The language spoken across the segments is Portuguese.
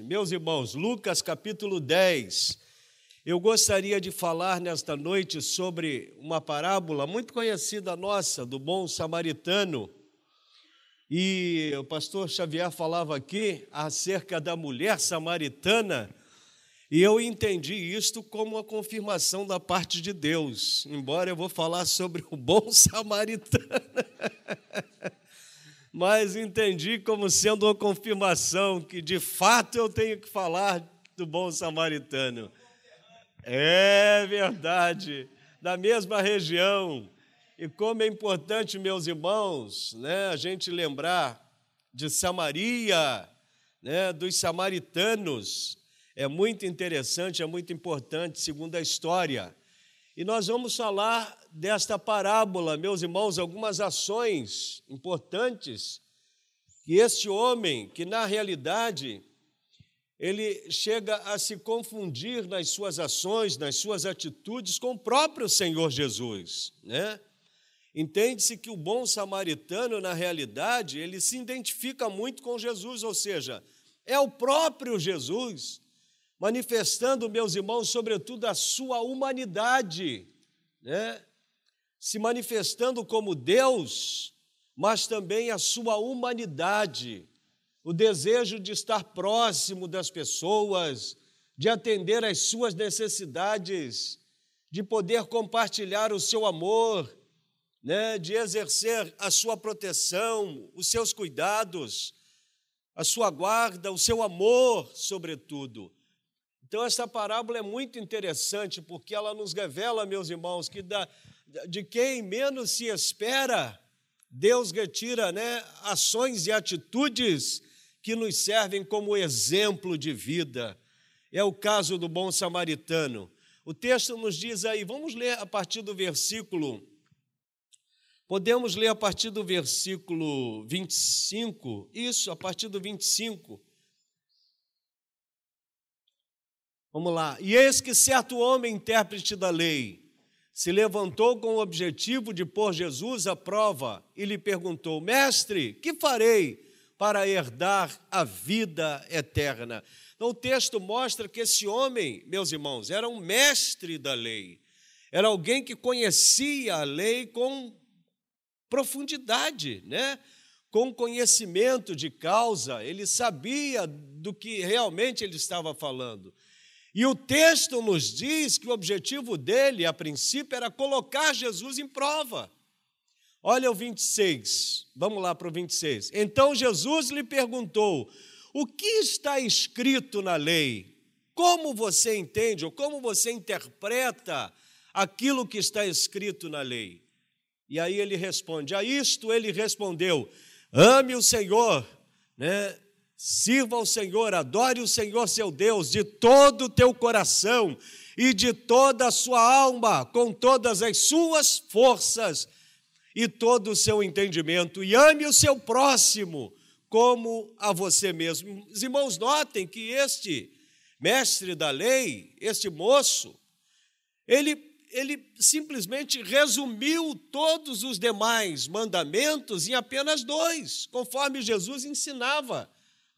Meus irmãos, Lucas capítulo 10. Eu gostaria de falar nesta noite sobre uma parábola muito conhecida nossa, do bom samaritano. E o pastor Xavier falava aqui acerca da mulher samaritana, e eu entendi isto como uma confirmação da parte de Deus, embora eu vou falar sobre o bom samaritano. Mas entendi como sendo uma confirmação que de fato eu tenho que falar do bom samaritano. É verdade, da mesma região. E como é importante, meus irmãos, né, a gente lembrar de Samaria, né, dos samaritanos. É muito interessante, é muito importante, segundo a história. E nós vamos falar desta parábola, meus irmãos, algumas ações importantes que este homem, que na realidade ele chega a se confundir nas suas ações, nas suas atitudes com o próprio Senhor Jesus, né? Entende-se que o bom samaritano, na realidade, ele se identifica muito com Jesus, ou seja, é o próprio Jesus manifestando, meus irmãos, sobretudo a sua humanidade, né? Se manifestando como Deus, mas também a sua humanidade, o desejo de estar próximo das pessoas, de atender às suas necessidades, de poder compartilhar o seu amor, né, de exercer a sua proteção, os seus cuidados, a sua guarda, o seu amor, sobretudo. Então, essa parábola é muito interessante porque ela nos revela, meus irmãos, que da, de quem menos se espera, Deus retira né, ações e atitudes que nos servem como exemplo de vida. É o caso do bom samaritano. O texto nos diz aí, vamos ler a partir do versículo. Podemos ler a partir do versículo 25, isso, a partir do 25. Vamos lá. E eis que certo homem, intérprete da lei, se levantou com o objetivo de pôr Jesus à prova e lhe perguntou: Mestre, que farei para herdar a vida eterna? Então, o texto mostra que esse homem, meus irmãos, era um mestre da lei, era alguém que conhecia a lei com profundidade, né? com conhecimento de causa, ele sabia do que realmente ele estava falando. E o texto nos diz que o objetivo dele, a princípio, era colocar Jesus em prova. Olha o 26, vamos lá para o 26. Então Jesus lhe perguntou: O que está escrito na lei? Como você entende ou como você interpreta aquilo que está escrito na lei? E aí ele responde: A isto ele respondeu: Ame o Senhor, né? Sirva ao Senhor, adore o Senhor seu Deus de todo o teu coração e de toda a sua alma, com todas as suas forças e todo o seu entendimento, e ame o seu próximo como a você mesmo. Os irmãos, notem que este mestre da lei, este moço, ele, ele simplesmente resumiu todos os demais mandamentos em apenas dois, conforme Jesus ensinava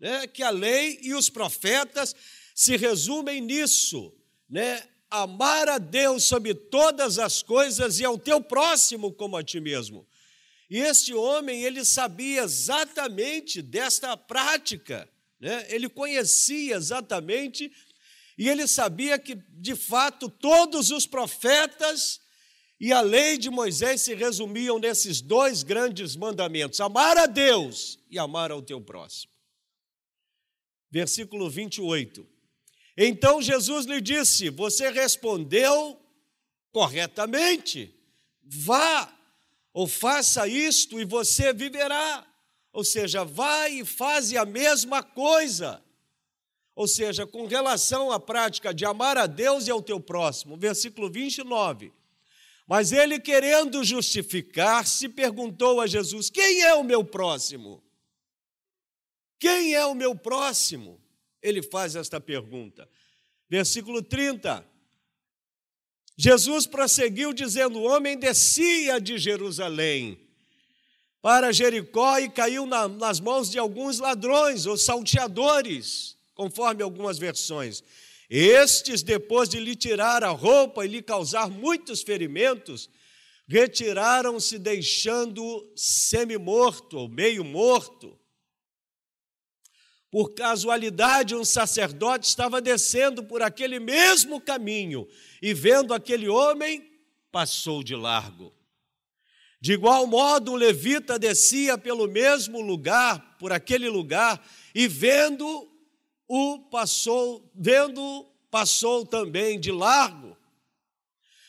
né, que a lei e os profetas se resumem nisso, né? Amar a Deus sobre todas as coisas e ao teu próximo como a ti mesmo. E este homem, ele sabia exatamente desta prática, né? ele conhecia exatamente, e ele sabia que, de fato, todos os profetas e a lei de Moisés se resumiam nesses dois grandes mandamentos: amar a Deus e amar ao teu próximo versículo 28. Então Jesus lhe disse: Você respondeu corretamente, vá ou faça isto e você viverá. Ou seja, vai e faze a mesma coisa. Ou seja, com relação à prática de amar a Deus e ao teu próximo. Versículo 29. Mas ele, querendo justificar-se, perguntou a Jesus: Quem é o meu próximo? Quem é o meu próximo? Ele faz esta pergunta. Versículo 30. Jesus prosseguiu dizendo: O homem descia de Jerusalém para Jericó e caiu na, nas mãos de alguns ladrões ou salteadores, conforme algumas versões. Estes, depois de lhe tirar a roupa e lhe causar muitos ferimentos, retiraram-se, deixando semi-morto ou meio morto. Por casualidade, um sacerdote estava descendo por aquele mesmo caminho e, vendo aquele homem, passou de largo. De igual modo, um levita descia pelo mesmo lugar, por aquele lugar, e vendo o passou, vendo passou também de largo.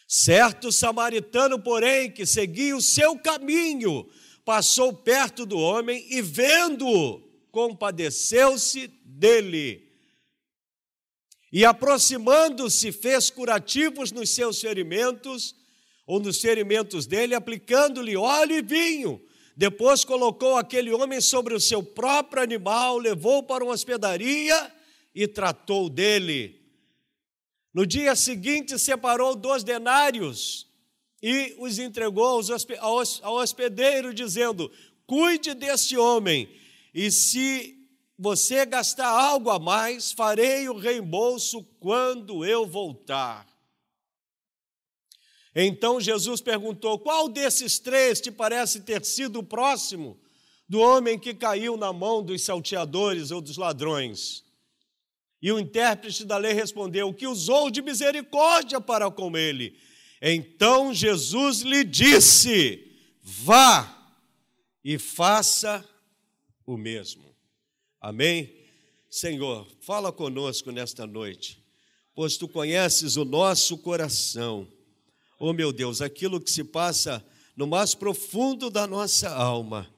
Certo samaritano, porém, que seguia o seu caminho, passou perto do homem e vendo-o, compadeceu-se dele. E aproximando-se, fez curativos nos seus ferimentos, ou nos ferimentos dele, aplicando-lhe óleo e vinho. Depois colocou aquele homem sobre o seu próprio animal, levou para uma hospedaria e tratou dele. No dia seguinte, separou dois denários e os entregou ao hospedeiro, dizendo: Cuide deste homem e se você gastar algo a mais, farei o reembolso quando eu voltar. Então Jesus perguntou: Qual desses três te parece ter sido o próximo do homem que caiu na mão dos salteadores ou dos ladrões? E o intérprete da lei respondeu: Que usou de misericórdia para com ele. Então Jesus lhe disse: Vá e faça o mesmo. Amém? Senhor, fala conosco nesta noite, pois tu conheces o nosso coração. Oh meu Deus, aquilo que se passa no mais profundo da nossa alma.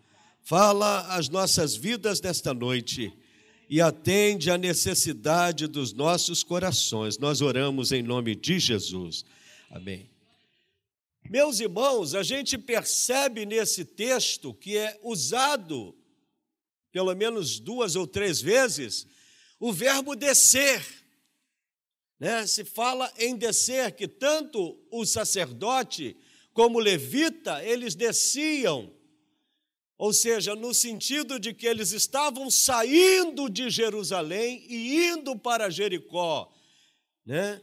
Fala as nossas vidas nesta noite e atende à necessidade dos nossos corações. Nós oramos em nome de Jesus. Amém. Meus irmãos, a gente percebe nesse texto que é usado pelo menos duas ou três vezes, o verbo descer. Né? Se fala em descer, que tanto o sacerdote como o levita, eles desciam, ou seja, no sentido de que eles estavam saindo de Jerusalém e indo para Jericó. Né?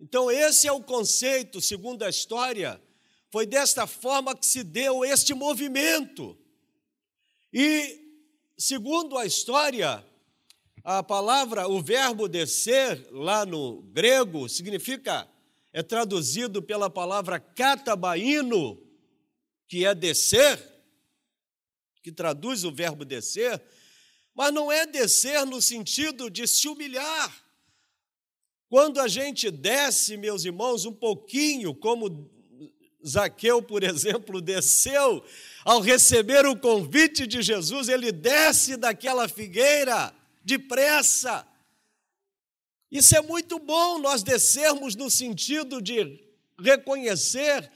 Então, esse é o conceito, segundo a história, foi desta forma que se deu este movimento. E segundo a história, a palavra, o verbo descer, lá no grego, significa, é traduzido pela palavra catabaíno, que é descer, que traduz o verbo descer, mas não é descer no sentido de se humilhar. Quando a gente desce, meus irmãos, um pouquinho, como Zaqueu, por exemplo, desceu ao receber o convite de Jesus, ele desce daquela figueira depressa. Isso é muito bom nós descermos no sentido de reconhecer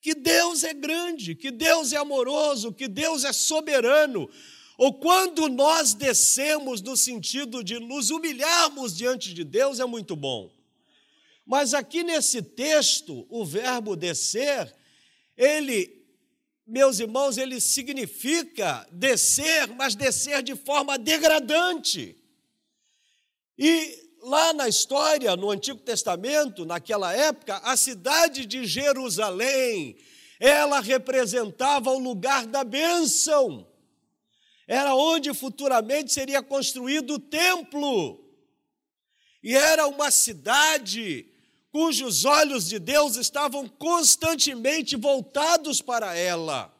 que Deus é grande, que Deus é amoroso, que Deus é soberano. Ou quando nós descemos no sentido de nos humilharmos diante de Deus, é muito bom. Mas aqui nesse texto, o verbo descer, ele meus irmãos, ele significa descer, mas descer de forma degradante. E lá na história, no Antigo Testamento, naquela época, a cidade de Jerusalém, ela representava o lugar da bênção. Era onde futuramente seria construído o templo. E era uma cidade cujos olhos de Deus estavam constantemente voltados para ela.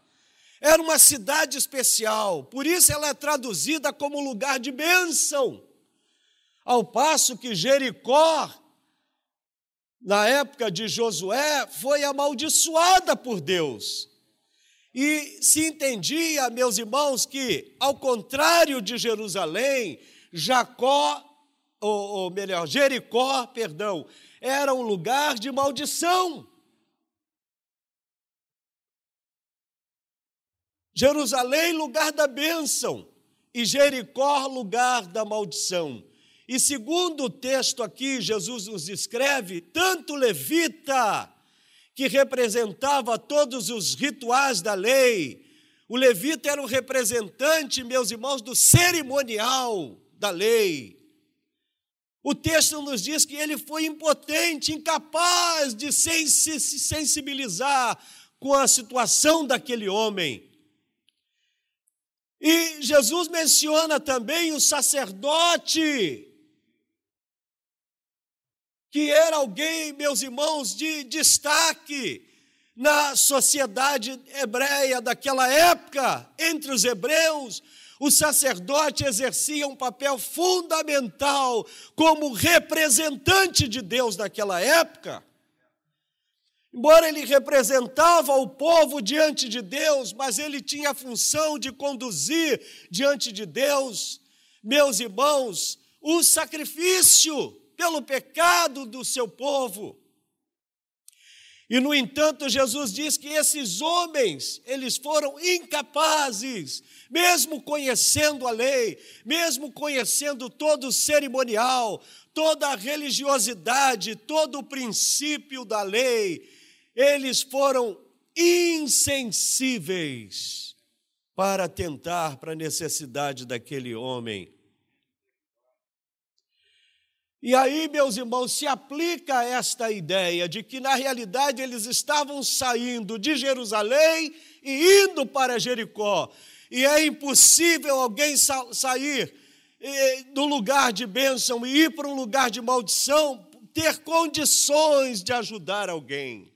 Era uma cidade especial, por isso ela é traduzida como lugar de bênção. Ao passo que Jericó, na época de Josué, foi amaldiçoada por Deus. E se entendia, meus irmãos, que, ao contrário de Jerusalém, Jacó, ou, ou melhor, Jericó, perdão, era um lugar de maldição. Jerusalém, lugar da bênção, e Jericó, lugar da maldição. E segundo o texto aqui, Jesus nos escreve, tanto levita, que representava todos os rituais da lei, o levita era o representante, meus irmãos, do cerimonial da lei. O texto nos diz que ele foi impotente, incapaz de se sensibilizar com a situação daquele homem. E Jesus menciona também o sacerdote, que era alguém, meus irmãos, de destaque na sociedade hebreia daquela época, entre os hebreus, o sacerdote exercia um papel fundamental como representante de Deus naquela época. Embora ele representava o povo diante de Deus, mas ele tinha a função de conduzir diante de Deus, meus irmãos, o sacrifício pelo pecado do seu povo. E no entanto, Jesus diz que esses homens, eles foram incapazes, mesmo conhecendo a lei, mesmo conhecendo todo o cerimonial, toda a religiosidade, todo o princípio da lei, eles foram insensíveis para atentar para a necessidade daquele homem. E aí, meus irmãos, se aplica esta ideia de que, na realidade, eles estavam saindo de Jerusalém e indo para Jericó. E é impossível alguém sa sair do lugar de bênção e ir para um lugar de maldição, ter condições de ajudar alguém.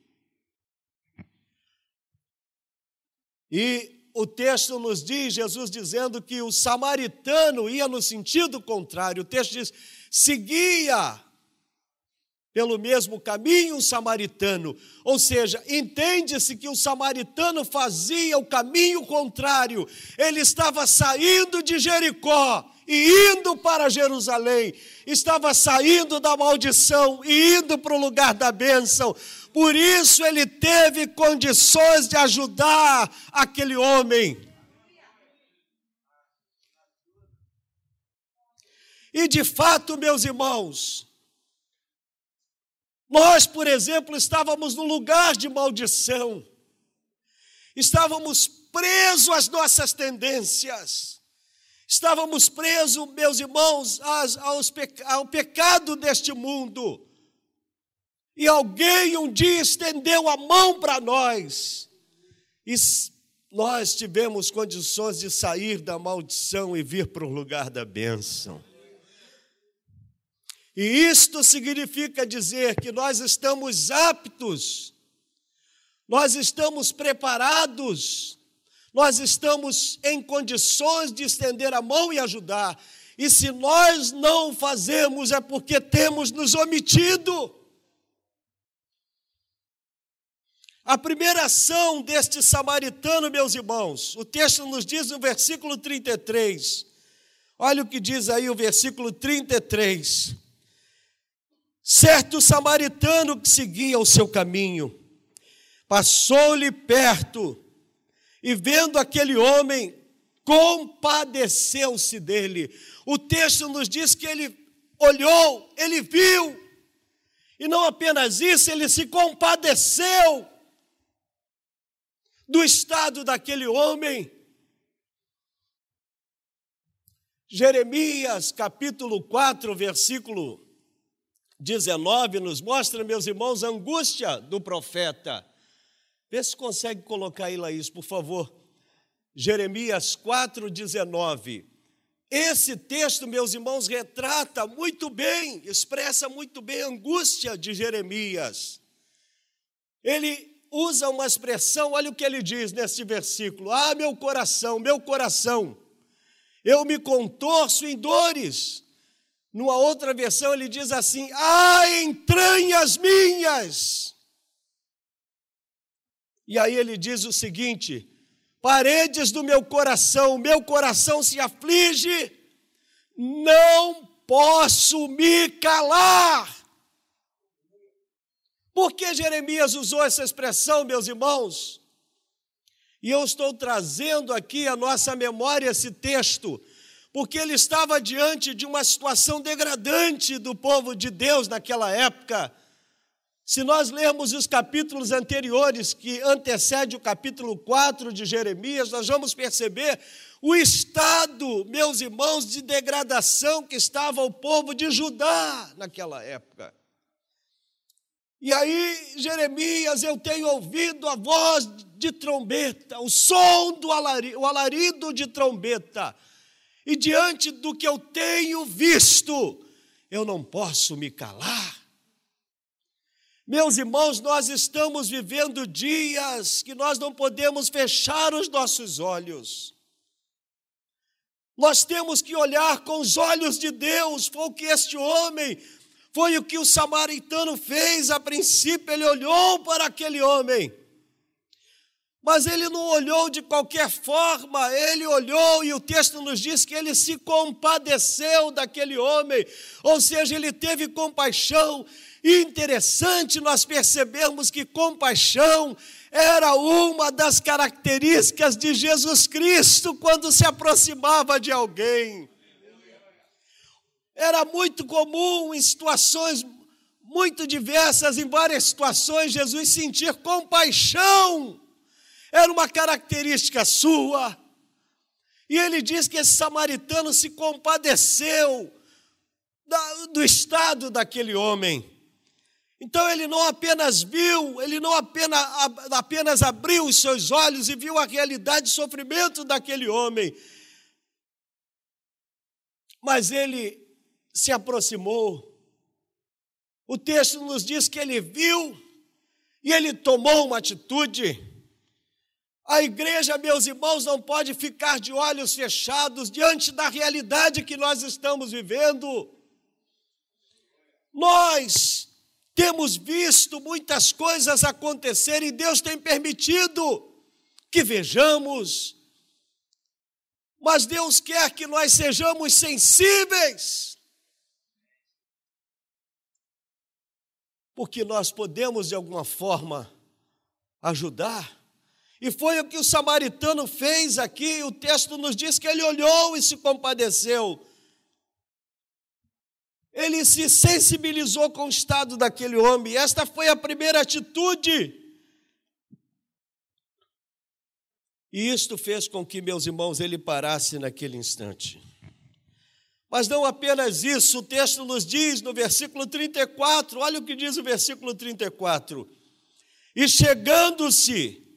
E o texto nos diz, Jesus dizendo que o samaritano ia no sentido contrário. O texto diz: seguia pelo mesmo caminho um samaritano. Ou seja, entende-se que o samaritano fazia o caminho contrário. Ele estava saindo de Jericó e indo para Jerusalém. Estava saindo da maldição e indo para o lugar da bênção. Por isso ele teve condições de ajudar aquele homem. E de fato, meus irmãos, nós, por exemplo, estávamos no lugar de maldição, estávamos presos às nossas tendências, estávamos presos, meus irmãos, ao pecado deste mundo. E alguém um dia estendeu a mão para nós, e nós tivemos condições de sair da maldição e vir para o lugar da bênção. E isto significa dizer que nós estamos aptos, nós estamos preparados, nós estamos em condições de estender a mão e ajudar. E se nós não fazemos é porque temos nos omitido. A primeira ação deste samaritano, meus irmãos, o texto nos diz no versículo 33. Olha o que diz aí o versículo 33. Certo samaritano que seguia o seu caminho, passou-lhe perto e, vendo aquele homem, compadeceu-se dele. O texto nos diz que ele olhou, ele viu, e não apenas isso, ele se compadeceu do estado daquele homem. Jeremias capítulo 4, versículo 19 nos mostra, meus irmãos, a angústia do profeta. Vê se consegue colocar aí isso, por favor. Jeremias 4,19. Esse texto, meus irmãos, retrata muito bem, expressa muito bem a angústia de Jeremias. Ele usa uma expressão, olha o que ele diz nesse versículo: Ah, meu coração, meu coração, eu me contorço em dores numa outra versão, ele diz assim: Ah, entranhas minhas! E aí ele diz o seguinte: Paredes do meu coração, meu coração se aflige, não posso me calar. Por que Jeremias usou essa expressão, meus irmãos? E eu estou trazendo aqui à nossa memória esse texto, porque ele estava diante de uma situação degradante do povo de Deus naquela época. Se nós lermos os capítulos anteriores, que antecede o capítulo 4 de Jeremias, nós vamos perceber o estado, meus irmãos, de degradação que estava o povo de Judá naquela época. E aí, Jeremias, eu tenho ouvido a voz de trombeta, o som do alarido, o alarido de trombeta. E diante do que eu tenho visto, eu não posso me calar. Meus irmãos, nós estamos vivendo dias que nós não podemos fechar os nossos olhos. Nós temos que olhar com os olhos de Deus, foi o que este homem foi o que o samaritano fez a princípio, ele olhou para aquele homem. Mas ele não olhou de qualquer forma, ele olhou e o texto nos diz que ele se compadeceu daquele homem, ou seja, ele teve compaixão. E interessante nós percebemos que compaixão era uma das características de Jesus Cristo quando se aproximava de alguém. Era muito comum em situações muito diversas, em várias situações, Jesus sentir compaixão. Era uma característica sua. E ele diz que esse samaritano se compadeceu do estado daquele homem. Então ele não apenas viu, ele não apenas, apenas abriu os seus olhos e viu a realidade de sofrimento daquele homem, mas ele se aproximou. O texto nos diz que ele viu e ele tomou uma atitude. A igreja, meus irmãos, não pode ficar de olhos fechados diante da realidade que nós estamos vivendo. Nós temos visto muitas coisas acontecerem e Deus tem permitido que vejamos, mas Deus quer que nós sejamos sensíveis porque nós podemos de alguma forma ajudar. E foi o que o samaritano fez aqui, o texto nos diz que ele olhou e se compadeceu. Ele se sensibilizou com o estado daquele homem, esta foi a primeira atitude. E isto fez com que, meus irmãos, ele parasse naquele instante. Mas não apenas isso, o texto nos diz no versículo 34, olha o que diz o versículo 34. E chegando-se,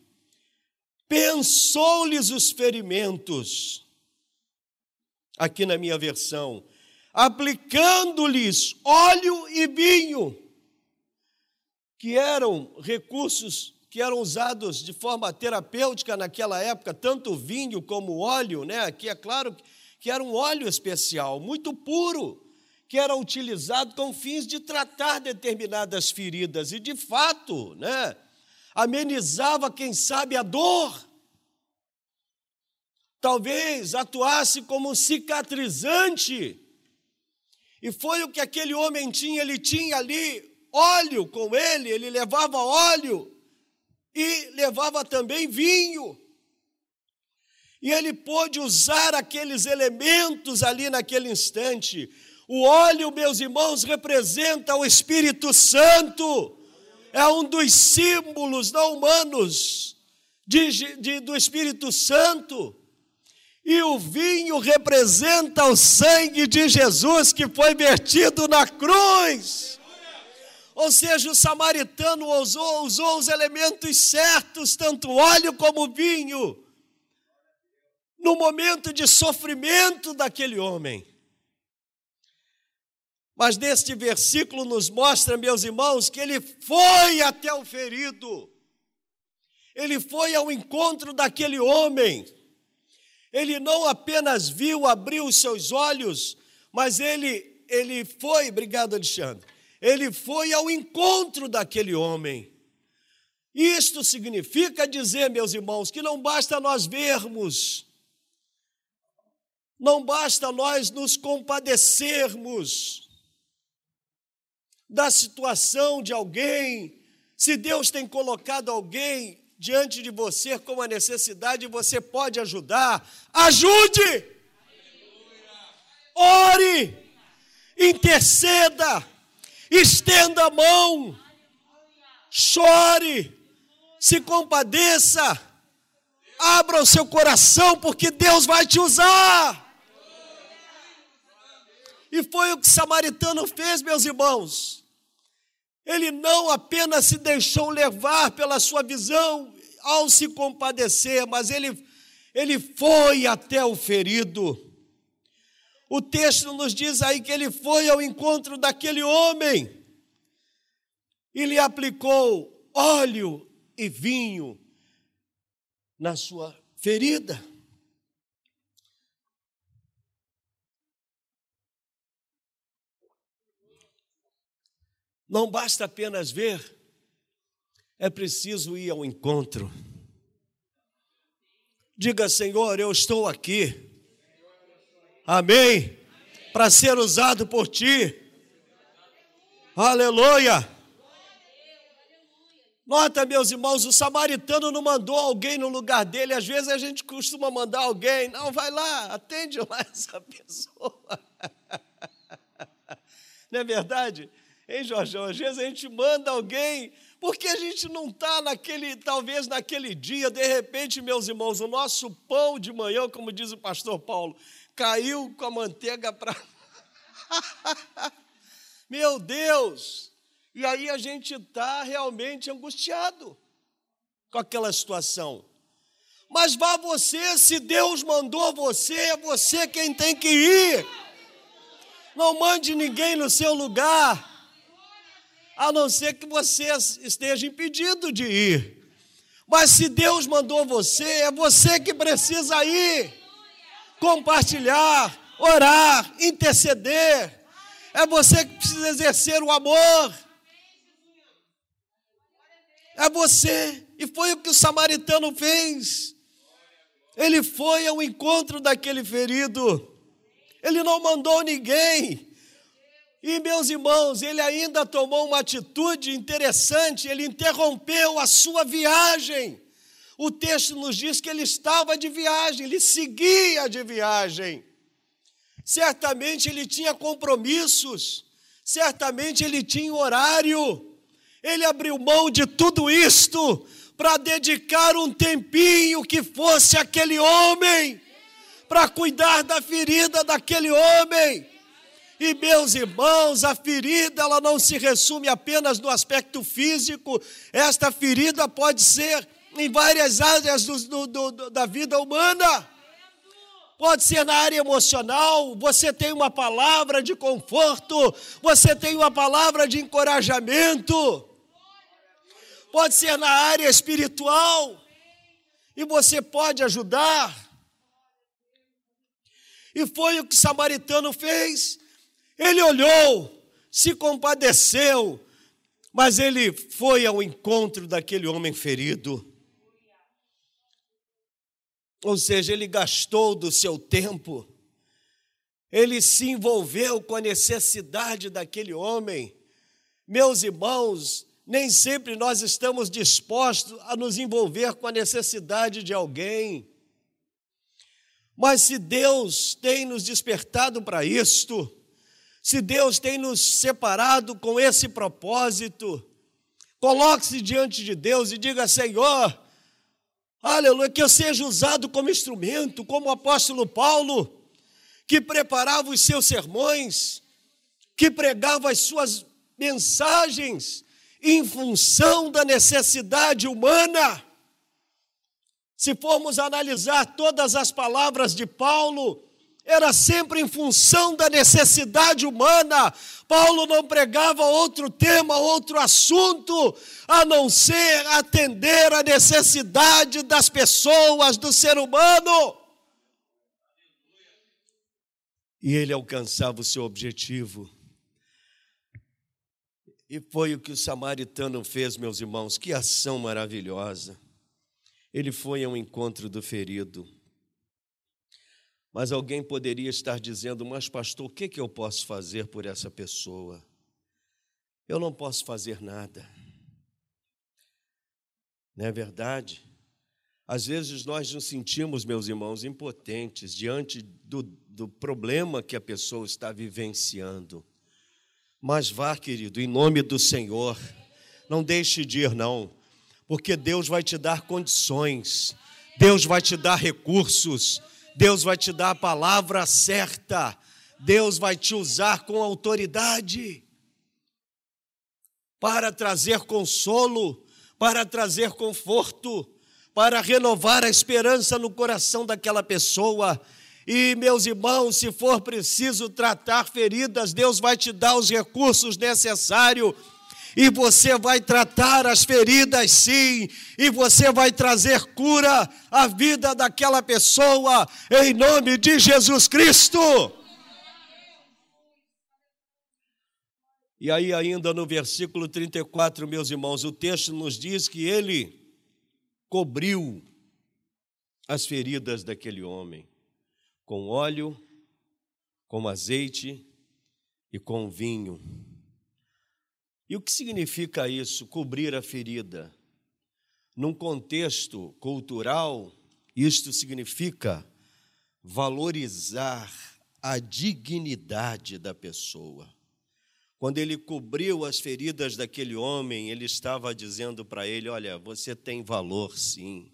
pensou-lhes os ferimentos, aqui na minha versão, aplicando-lhes óleo e vinho, que eram recursos que eram usados de forma terapêutica naquela época, tanto vinho como óleo, né? Aqui é claro que que era um óleo especial, muito puro, que era utilizado com fins de tratar determinadas feridas. E, de fato, né, amenizava, quem sabe, a dor. Talvez atuasse como cicatrizante. E foi o que aquele homem tinha, ele tinha ali óleo com ele, ele levava óleo e levava também vinho. E ele pôde usar aqueles elementos ali naquele instante. O óleo, meus irmãos, representa o Espírito Santo. É um dos símbolos não humanos de, de, do Espírito Santo. E o vinho representa o sangue de Jesus que foi vertido na cruz. Ou seja, o samaritano usou, usou os elementos certos, tanto óleo como vinho no momento de sofrimento daquele homem. Mas neste versículo nos mostra, meus irmãos, que ele foi até o ferido, ele foi ao encontro daquele homem, ele não apenas viu, abriu os seus olhos, mas ele, ele foi, obrigado Alexandre, ele foi ao encontro daquele homem. Isto significa dizer, meus irmãos, que não basta nós vermos, não basta nós nos compadecermos da situação de alguém, se Deus tem colocado alguém diante de você com uma necessidade, você pode ajudar. Ajude! Ore! Interceda! Estenda a mão! chore, se compadeça, abra o seu coração, porque Deus vai te usar. E foi o que o samaritano fez, meus irmãos. Ele não apenas se deixou levar pela sua visão ao se compadecer, mas ele, ele foi até o ferido. O texto nos diz aí que ele foi ao encontro daquele homem e lhe aplicou óleo e vinho na sua ferida. Não basta apenas ver, é preciso ir ao encontro. Diga, Senhor, eu estou aqui. Amém. Para ser usado por ti. Aleluia. Nota, meus irmãos, o samaritano não mandou alguém no lugar dele. Às vezes a gente costuma mandar alguém. Não, vai lá, atende lá essa pessoa. Não é verdade? Hein, Jorjão? Às vezes a gente manda alguém, porque a gente não está naquele, talvez naquele dia, de repente, meus irmãos, o nosso pão de manhã, como diz o pastor Paulo, caiu com a manteiga para. Meu Deus! E aí a gente está realmente angustiado com aquela situação. Mas vá você, se Deus mandou você, é você quem tem que ir. Não mande ninguém no seu lugar a não ser que você esteja impedido de ir. Mas se Deus mandou você, é você que precisa ir, compartilhar, orar, interceder. É você que precisa exercer o amor. É você. E foi o que o samaritano fez. Ele foi ao encontro daquele ferido. Ele não mandou ninguém. E, meus irmãos, ele ainda tomou uma atitude interessante, ele interrompeu a sua viagem. O texto nos diz que ele estava de viagem, ele seguia de viagem. Certamente ele tinha compromissos, certamente ele tinha horário. Ele abriu mão de tudo isto para dedicar um tempinho que fosse aquele homem, para cuidar da ferida daquele homem e meus irmãos, a ferida ela não se resume apenas no aspecto físico, esta ferida pode ser em várias áreas do, do, do, da vida humana. Pode ser na área emocional, você tem uma palavra de conforto, você tem uma palavra de encorajamento. Pode ser na área espiritual, e você pode ajudar. E foi o que o samaritano fez. Ele olhou, se compadeceu, mas ele foi ao encontro daquele homem ferido. Ou seja, ele gastou do seu tempo, ele se envolveu com a necessidade daquele homem. Meus irmãos, nem sempre nós estamos dispostos a nos envolver com a necessidade de alguém. Mas se Deus tem nos despertado para isto, se Deus tem nos separado com esse propósito, coloque-se diante de Deus e diga: Senhor, aleluia, que eu seja usado como instrumento, como o apóstolo Paulo, que preparava os seus sermões, que pregava as suas mensagens em função da necessidade humana. Se formos analisar todas as palavras de Paulo, era sempre em função da necessidade humana. Paulo não pregava outro tema, outro assunto, a não ser atender a necessidade das pessoas, do ser humano. E ele alcançava o seu objetivo. E foi o que o samaritano fez, meus irmãos, que ação maravilhosa. Ele foi ao encontro do ferido. Mas alguém poderia estar dizendo: Mas, pastor, o que, que eu posso fazer por essa pessoa? Eu não posso fazer nada. Não é verdade? Às vezes nós nos sentimos, meus irmãos, impotentes diante do, do problema que a pessoa está vivenciando. Mas vá, querido, em nome do Senhor, Não deixe de ir, não, porque Deus vai te dar condições, Deus vai te dar recursos, Deus vai te dar a palavra certa, Deus vai te usar com autoridade para trazer consolo, para trazer conforto, para renovar a esperança no coração daquela pessoa. E, meus irmãos, se for preciso tratar feridas, Deus vai te dar os recursos necessários. E você vai tratar as feridas, sim, e você vai trazer cura à vida daquela pessoa, em nome de Jesus Cristo. E aí, ainda no versículo 34, meus irmãos, o texto nos diz que ele cobriu as feridas daquele homem com óleo, com azeite e com vinho. E o que significa isso, cobrir a ferida? Num contexto cultural, isto significa valorizar a dignidade da pessoa. Quando ele cobriu as feridas daquele homem, ele estava dizendo para ele: Olha, você tem valor sim,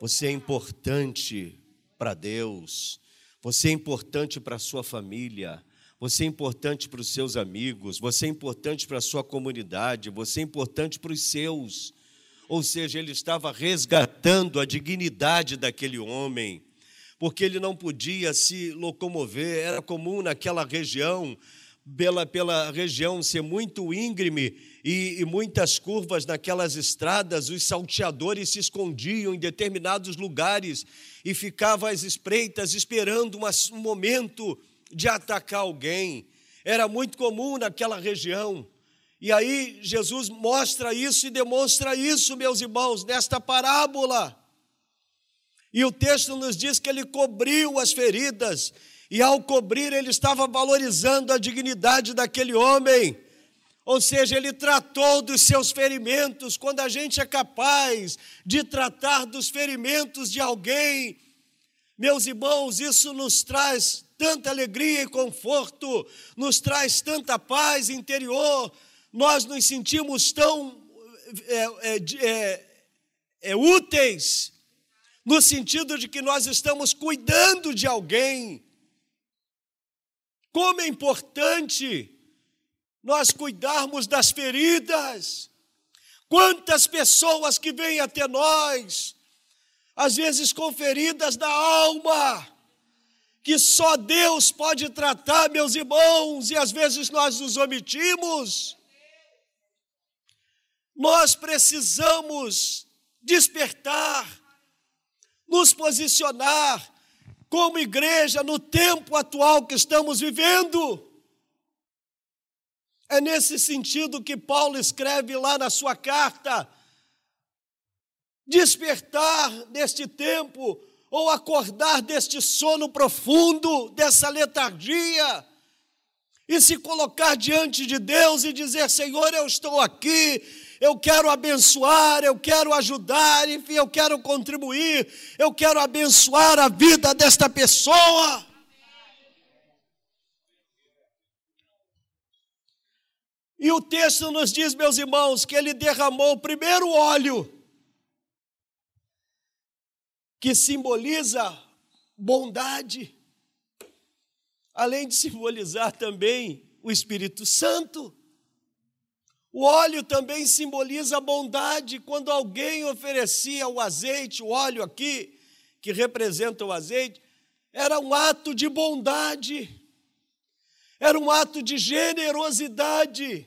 você é importante para Deus, você é importante para a sua família, você é importante para os seus amigos, você é importante para a sua comunidade, você é importante para os seus. Ou seja, ele estava resgatando a dignidade daquele homem, porque ele não podia se locomover, era comum naquela região pela, pela região ser muito íngreme e, e, muitas curvas naquelas estradas, os salteadores se escondiam em determinados lugares e ficavam às espreitas esperando um momento de atacar alguém. Era muito comum naquela região. E aí Jesus mostra isso e demonstra isso, meus irmãos, nesta parábola. E o texto nos diz que ele cobriu as feridas e ao cobrir, ele estava valorizando a dignidade daquele homem. Ou seja, ele tratou dos seus ferimentos. Quando a gente é capaz de tratar dos ferimentos de alguém, meus irmãos, isso nos traz tanta alegria e conforto, nos traz tanta paz interior, nós nos sentimos tão é, é, é, é úteis, no sentido de que nós estamos cuidando de alguém como é importante nós cuidarmos das feridas. Quantas pessoas que vêm até nós, às vezes com feridas da alma, que só Deus pode tratar, meus irmãos, e às vezes nós nos omitimos. Nós precisamos despertar, nos posicionar como igreja no tempo atual que estamos vivendo. É nesse sentido que Paulo escreve lá na sua carta: despertar neste tempo, ou acordar deste sono profundo, dessa letargia, e se colocar diante de Deus e dizer: Senhor, eu estou aqui, eu quero abençoar, eu quero ajudar, enfim, eu quero contribuir, eu quero abençoar a vida desta pessoa. E o texto nos diz, meus irmãos, que ele derramou o primeiro óleo, que simboliza bondade, além de simbolizar também o Espírito Santo. O óleo também simboliza bondade. Quando alguém oferecia o azeite, o óleo aqui, que representa o azeite, era um ato de bondade, era um ato de generosidade,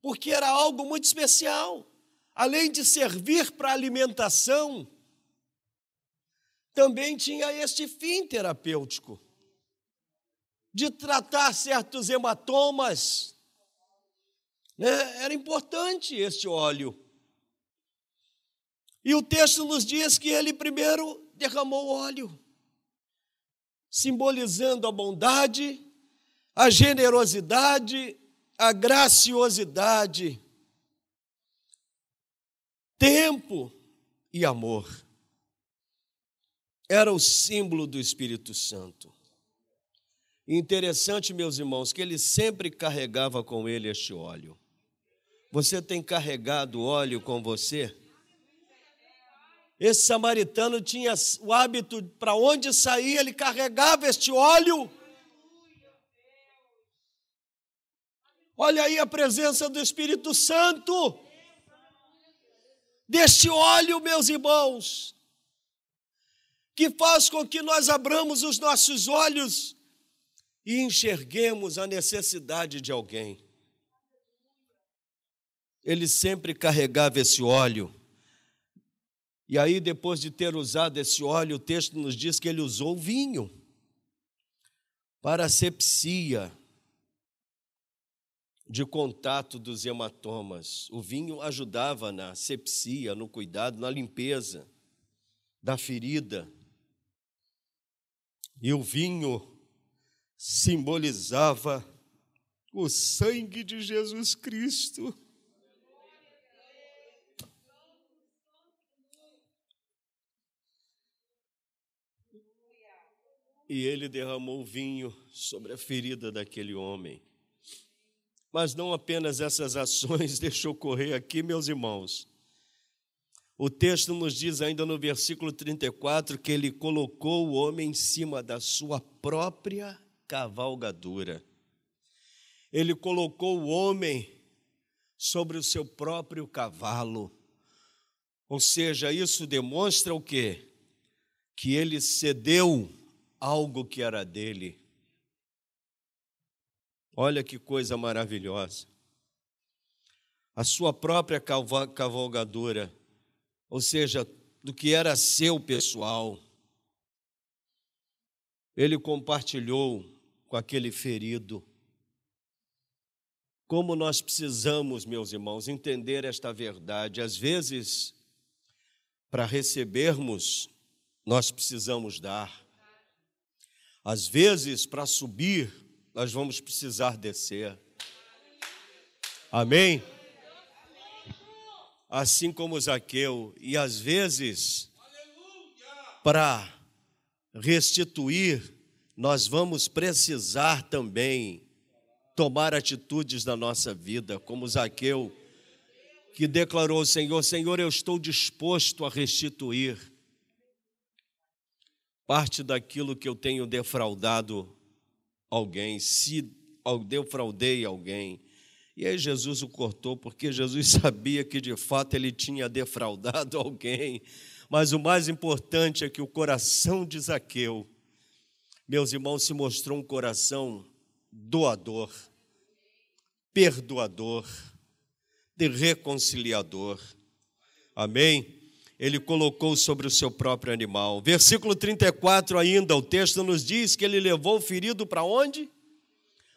porque era algo muito especial. Além de servir para alimentação, também tinha este fim terapêutico de tratar certos hematomas, né? Era importante este óleo. E o texto nos diz que ele primeiro derramou óleo, simbolizando a bondade, a generosidade, a graciosidade, tempo e amor. Era o símbolo do Espírito Santo. interessante, meus irmãos, que ele sempre carregava com ele este óleo. Você tem carregado óleo com você? Esse samaritano tinha o hábito, para onde saía, ele carregava este óleo. Olha aí a presença do Espírito Santo, deste óleo, meus irmãos, que faz com que nós abramos os nossos olhos e enxerguemos a necessidade de alguém. Ele sempre carregava esse óleo. E aí, depois de ter usado esse óleo, o texto nos diz que ele usou vinho para sepsia de contato dos hematomas. O vinho ajudava na sepsia, no cuidado, na limpeza da ferida. E o vinho simbolizava o sangue de Jesus Cristo. E ele derramou vinho sobre a ferida daquele homem. Mas não apenas essas ações deixou correr aqui, meus irmãos. O texto nos diz ainda no versículo 34 que ele colocou o homem em cima da sua própria cavalgadura. Ele colocou o homem sobre o seu próprio cavalo. Ou seja, isso demonstra o quê? Que ele cedeu algo que era dele. Olha que coisa maravilhosa. A sua própria cavalgadura, ou seja, do que era seu pessoal, ele compartilhou com aquele ferido. Como nós precisamos, meus irmãos, entender esta verdade. Às vezes, para recebermos, nós precisamos dar. Às vezes, para subir, nós vamos precisar descer. Amém? Assim como Zaqueu, e às vezes, para restituir, nós vamos precisar também tomar atitudes na nossa vida, como Zaqueu, que declarou ao Senhor: Senhor, eu estou disposto a restituir parte daquilo que eu tenho defraudado alguém, se defraudei alguém. E aí Jesus o cortou, porque Jesus sabia que de fato ele tinha defraudado alguém. Mas o mais importante é que o coração de Zaqueu, meus irmãos, se mostrou um coração doador, perdoador, de reconciliador. Amém? Ele colocou sobre o seu próprio animal. Versículo 34 ainda, o texto nos diz que ele levou o ferido para onde?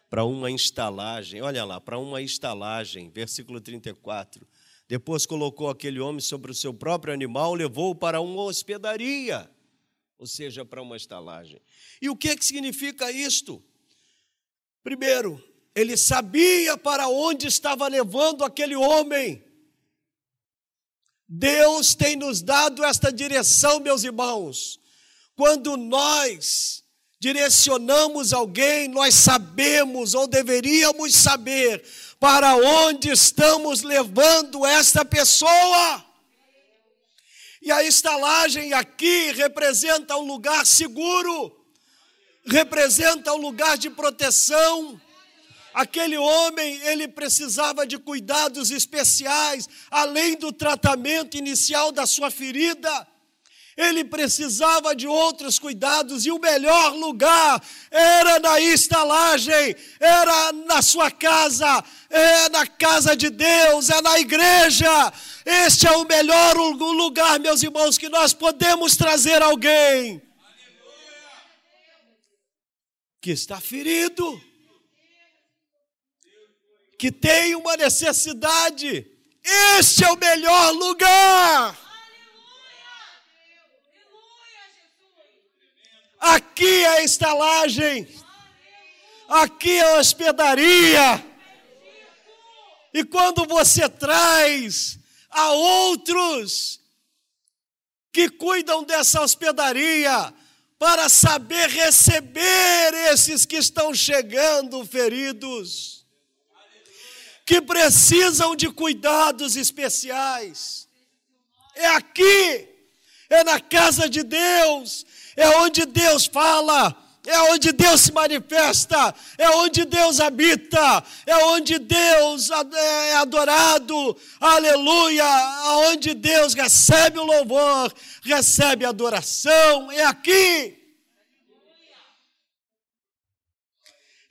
Para uma estalagem. Olha lá, para uma estalagem. Versículo 34. Depois colocou aquele homem sobre o seu próprio animal, levou-o para uma hospedaria, ou seja, para uma estalagem. E o que, que significa isto? Primeiro, ele sabia para onde estava levando aquele homem. Deus tem nos dado esta direção, meus irmãos. Quando nós direcionamos alguém, nós sabemos ou deveríamos saber para onde estamos levando esta pessoa. E a estalagem aqui representa um lugar seguro, representa um lugar de proteção, Aquele homem, ele precisava de cuidados especiais, além do tratamento inicial da sua ferida. Ele precisava de outros cuidados e o melhor lugar era na estalagem, era na sua casa, é na casa de Deus, é na igreja. Este é o melhor lugar, meus irmãos, que nós podemos trazer alguém que está ferido que tem uma necessidade, este é o melhor lugar. Aqui é a estalagem, aqui é a hospedaria. E quando você traz a outros que cuidam dessa hospedaria, para saber receber esses que estão chegando feridos, que precisam de cuidados especiais. É aqui, é na casa de Deus, é onde Deus fala, é onde Deus se manifesta, é onde Deus habita, é onde Deus é adorado, aleluia, aonde Deus recebe o louvor, recebe a adoração, é aqui.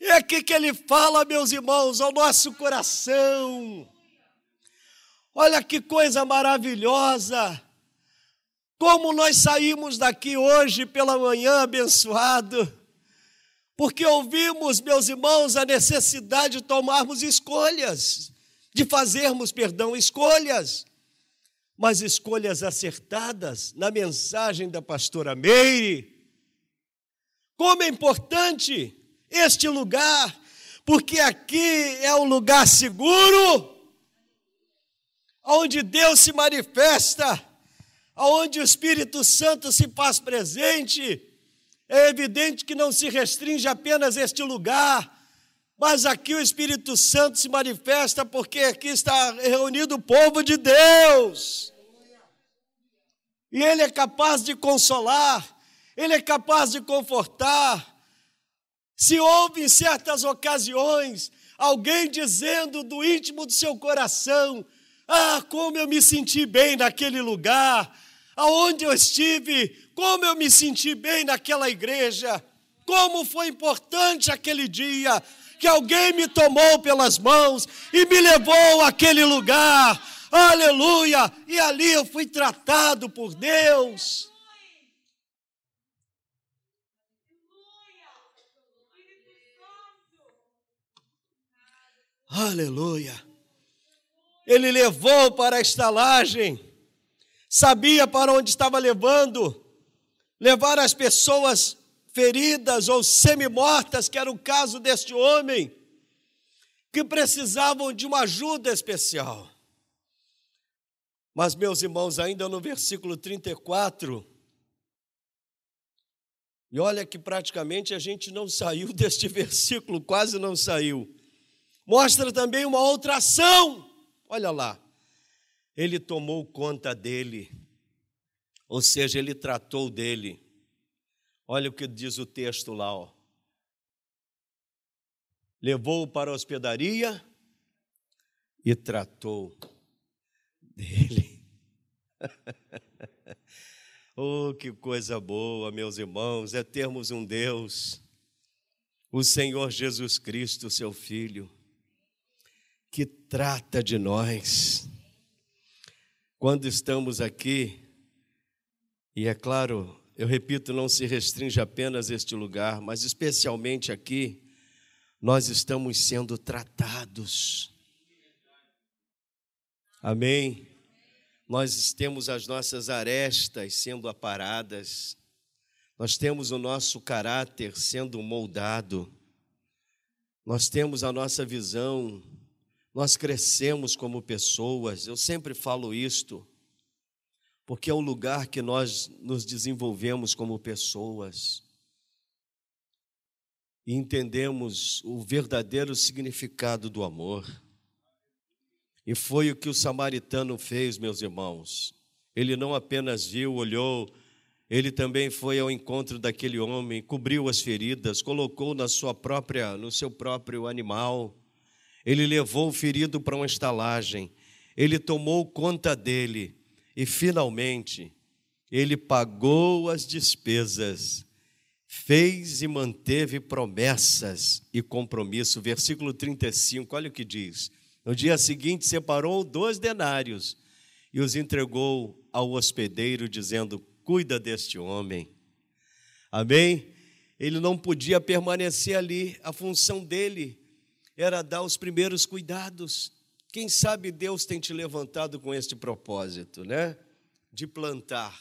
É aqui que ele fala, meus irmãos, ao nosso coração. Olha que coisa maravilhosa. Como nós saímos daqui hoje pela manhã abençoado, porque ouvimos, meus irmãos, a necessidade de tomarmos escolhas, de fazermos, perdão, escolhas, mas escolhas acertadas na mensagem da pastora Meire. Como é importante este lugar, porque aqui é um lugar seguro, onde Deus se manifesta, onde o Espírito Santo se faz presente. É evidente que não se restringe apenas este lugar, mas aqui o Espírito Santo se manifesta porque aqui está reunido o povo de Deus. E Ele é capaz de consolar, Ele é capaz de confortar, se houve em certas ocasiões alguém dizendo do íntimo do seu coração: Ah, como eu me senti bem naquele lugar, aonde eu estive, como eu me senti bem naquela igreja, como foi importante aquele dia que alguém me tomou pelas mãos e me levou àquele lugar. Aleluia! E ali eu fui tratado por Deus. Aleluia. Ele levou para a estalagem, sabia para onde estava levando, levar as pessoas feridas ou semi-mortas, que era o caso deste homem, que precisavam de uma ajuda especial. Mas, meus irmãos, ainda no versículo 34, e olha que praticamente a gente não saiu deste versículo, quase não saiu mostra também uma outra ação. Olha lá. Ele tomou conta dele, ou seja, ele tratou dele. Olha o que diz o texto lá, ó. Levou-o para a hospedaria e tratou dele. oh, que coisa boa, meus irmãos, é termos um Deus, o Senhor Jesus Cristo, seu Filho, que trata de nós. Quando estamos aqui, e é claro, eu repito, não se restringe apenas este lugar, mas especialmente aqui, nós estamos sendo tratados. Amém? Nós temos as nossas arestas sendo aparadas, nós temos o nosso caráter sendo moldado, nós temos a nossa visão nós crescemos como pessoas, eu sempre falo isto, porque é o lugar que nós nos desenvolvemos como pessoas e entendemos o verdadeiro significado do amor. E foi o que o samaritano fez, meus irmãos. Ele não apenas viu, olhou, ele também foi ao encontro daquele homem, cobriu as feridas, colocou na sua própria, no seu próprio animal ele levou o ferido para uma estalagem, ele tomou conta dele e, finalmente, ele pagou as despesas, fez e manteve promessas e compromisso. Versículo 35, olha o que diz. No dia seguinte, separou dois denários e os entregou ao hospedeiro, dizendo: Cuida deste homem. Amém? Ele não podia permanecer ali, a função dele era dar os primeiros cuidados. Quem sabe Deus tem te levantado com este propósito, né? De plantar.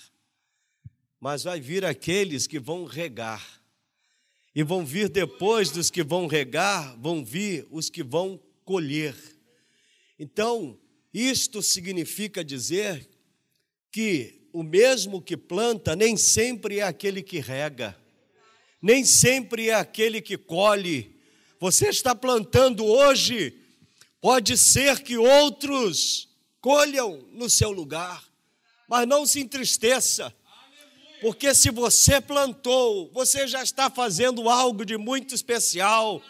Mas vai vir aqueles que vão regar. E vão vir depois dos que vão regar, vão vir os que vão colher. Então, isto significa dizer que o mesmo que planta nem sempre é aquele que rega, nem sempre é aquele que colhe, você está plantando hoje, Pode ser que outros colham no seu lugar, mas não se entristeça, porque se você plantou, você já está fazendo algo de muito especial.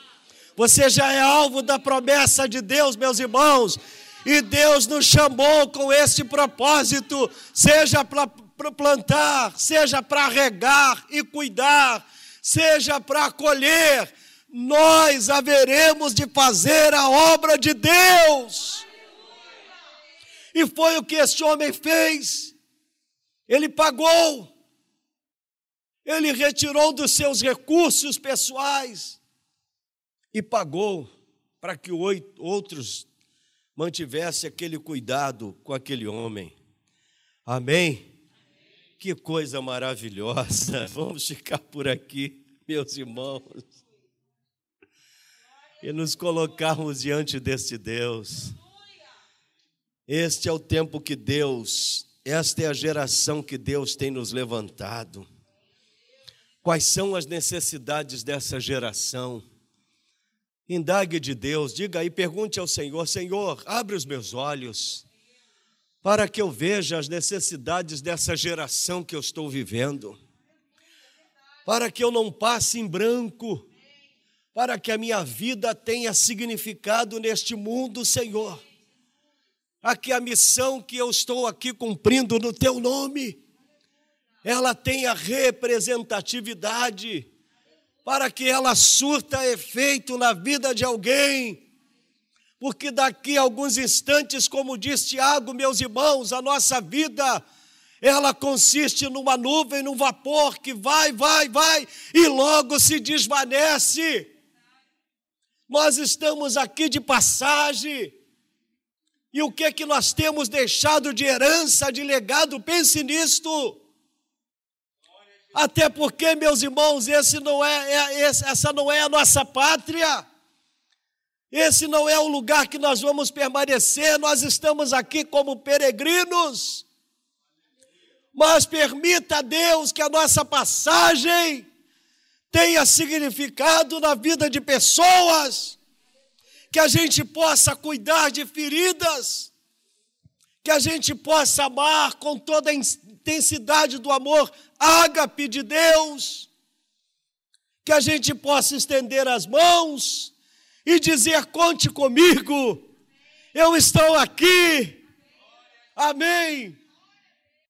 Você já é alvo da promessa de Deus, meus irmãos. E Deus nos chamou com esse propósito, seja para plantar, seja para regar e cuidar, seja para colher, nós haveremos de fazer a obra de Deus. E foi o que este homem fez. Ele pagou, ele retirou dos seus recursos pessoais e pagou para que outros mantivessem aquele cuidado com aquele homem. Amém? Que coisa maravilhosa. Vamos ficar por aqui, meus irmãos e nos colocarmos diante deste Deus. Este é o tempo que Deus, esta é a geração que Deus tem nos levantado. Quais são as necessidades dessa geração? Indague de Deus, diga aí, pergunte ao Senhor: Senhor, abre os meus olhos para que eu veja as necessidades dessa geração que eu estou vivendo, para que eu não passe em branco para que a minha vida tenha significado neste mundo, Senhor. A que a missão que eu estou aqui cumprindo no teu nome, ela tenha representatividade, para que ela surta efeito na vida de alguém. Porque daqui a alguns instantes, como diz Tiago, meus irmãos, a nossa vida ela consiste numa nuvem, num vapor que vai, vai, vai e logo se desvanece. Nós estamos aqui de passagem. E o que é que nós temos deixado de herança, de legado? Pense nisto. Até porque, meus irmãos, esse não é, é essa não é a nossa pátria. Esse não é o lugar que nós vamos permanecer. Nós estamos aqui como peregrinos. Mas permita a Deus que a nossa passagem tenha significado na vida de pessoas, que a gente possa cuidar de feridas, que a gente possa amar com toda a intensidade do amor ágape de Deus, que a gente possa estender as mãos e dizer: conte comigo, eu estou aqui. Amém.